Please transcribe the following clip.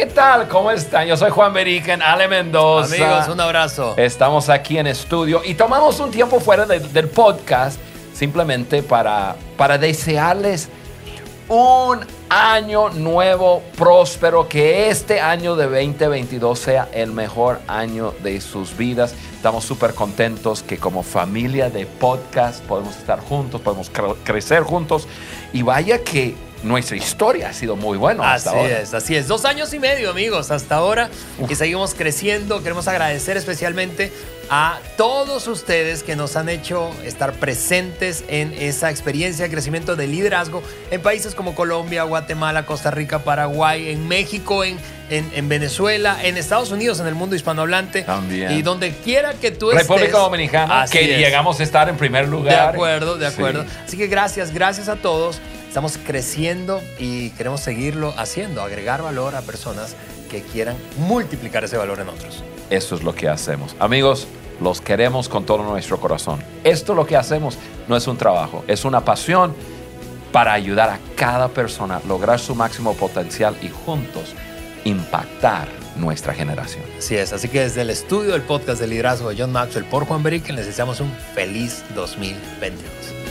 tal? ¿Cómo están? Yo soy Juan Beriken, Ale Mendoza. Amigos, un abrazo. Estamos aquí en estudio y tomamos un tiempo fuera de- del podcast simplemente para, para desearles un año nuevo, próspero, que este año de 2022 sea el mejor año de sus vidas. Estamos súper contentos que como familia de podcast podemos estar juntos, podemos cre- crecer juntos y vaya que nuestra historia ha sido muy buena hasta Así ahora. es, así es. Dos años y medio, amigos, hasta ahora. Y seguimos creciendo. Queremos agradecer especialmente a todos ustedes que nos han hecho estar presentes en esa experiencia de crecimiento de liderazgo en países como Colombia, Guatemala, Costa Rica, Paraguay, en México, en, en, en Venezuela, en Estados Unidos, en el mundo hispanohablante. También. Y donde quiera que tú estés. República Dominicana, que es. llegamos a estar en primer De lugar. acuerdo, de Sí. acuerdo. Así que gracias, gracias a todos. Estamos creciendo y queremos seguirlo haciendo, agregar valor a personas que quieran multiplicar ese valor en otros. Eso es lo que hacemos. Amigos, los queremos con todo nuestro corazón. Esto lo que hacemos no es un trabajo, es una pasión para ayudar a cada persona a lograr su máximo potencial y juntos impactar nuestra generación. Así es, así que desde el estudio del podcast de liderazgo de John Maxwell por Juan Beriken les deseamos un feliz 2022.